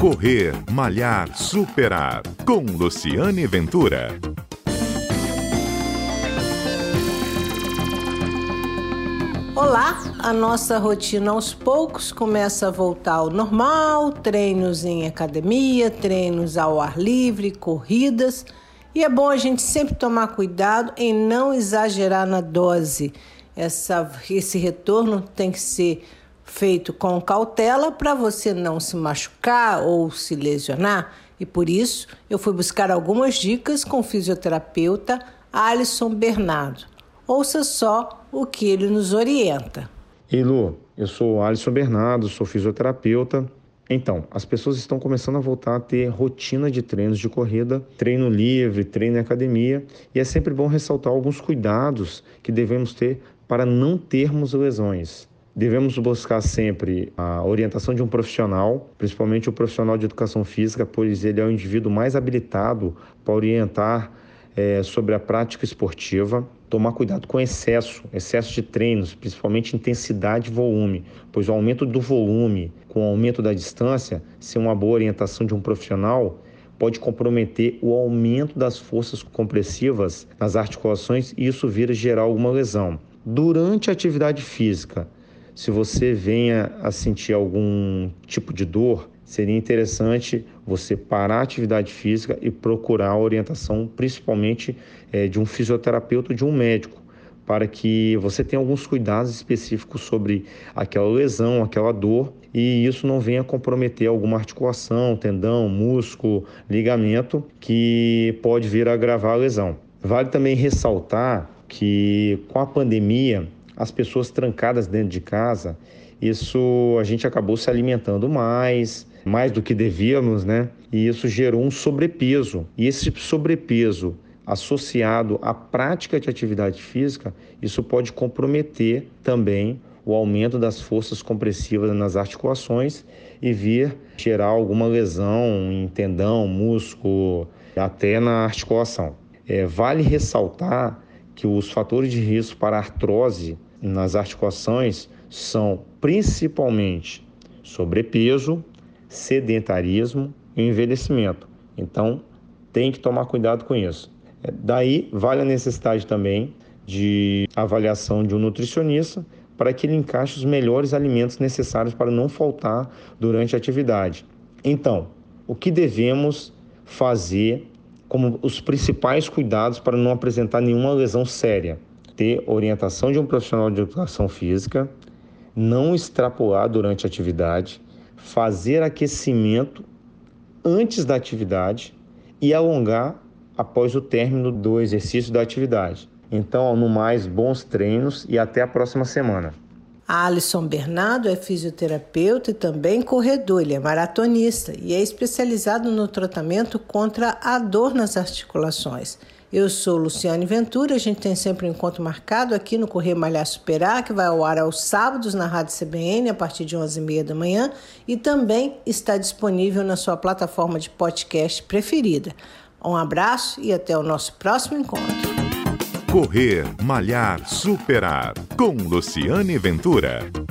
Correr, Malhar, Superar. Com Luciane Ventura. Olá, a nossa rotina aos poucos começa a voltar ao normal, treinos em academia, treinos ao ar livre, corridas. E é bom a gente sempre tomar cuidado em não exagerar na dose. Essa, esse retorno tem que ser feito com cautela para você não se machucar ou se lesionar. E por isso eu fui buscar algumas dicas com o fisioterapeuta Alisson Bernardo. Ouça só o que ele nos orienta. Ei Lu, eu sou Alisson Bernardo, sou fisioterapeuta. Então, as pessoas estão começando a voltar a ter rotina de treinos de corrida, treino livre, treino em academia, e é sempre bom ressaltar alguns cuidados que devemos ter para não termos lesões. Devemos buscar sempre a orientação de um profissional, principalmente o profissional de educação física, pois ele é o indivíduo mais habilitado para orientar é, sobre a prática esportiva. Tomar cuidado com excesso, excesso de treinos, principalmente intensidade e volume, pois o aumento do volume com o aumento da distância, sem uma boa orientação de um profissional, pode comprometer o aumento das forças compressivas nas articulações e isso vira gerar alguma lesão. Durante a atividade física, se você venha a sentir algum tipo de dor, seria interessante você parar a atividade física e procurar a orientação, principalmente é, de um fisioterapeuta ou de um médico, para que você tenha alguns cuidados específicos sobre aquela lesão, aquela dor, e isso não venha comprometer alguma articulação, tendão, músculo, ligamento, que pode vir a agravar a lesão. Vale também ressaltar que com a pandemia as pessoas trancadas dentro de casa, isso a gente acabou se alimentando mais, mais do que devíamos, né? E isso gerou um sobrepeso. E esse sobrepeso associado à prática de atividade física, isso pode comprometer também o aumento das forças compressivas nas articulações e vir gerar alguma lesão em tendão, músculo, até na articulação. É, vale ressaltar que os fatores de risco para artrose nas articulações são principalmente sobrepeso, sedentarismo e envelhecimento. Então, tem que tomar cuidado com isso. É, daí vale a necessidade também de avaliação de um nutricionista para que ele encaixe os melhores alimentos necessários para não faltar durante a atividade. Então, o que devemos fazer como os principais cuidados para não apresentar nenhuma lesão séria? Ter orientação de um profissional de educação física, não extrapolar durante a atividade, fazer aquecimento antes da atividade e alongar após o término do exercício da atividade. Então, no mais, bons treinos e até a próxima semana. Alisson Bernardo é fisioterapeuta e também corredor, ele é maratonista e é especializado no tratamento contra a dor nas articulações. Eu sou Luciane Ventura, a gente tem sempre um encontro marcado aqui no Correio Malhar Superar, que vai ao ar aos sábados na Rádio CBN a partir de 11h30 da manhã e também está disponível na sua plataforma de podcast preferida. Um abraço e até o nosso próximo encontro. Correr, Malhar, Superar com Luciane Ventura.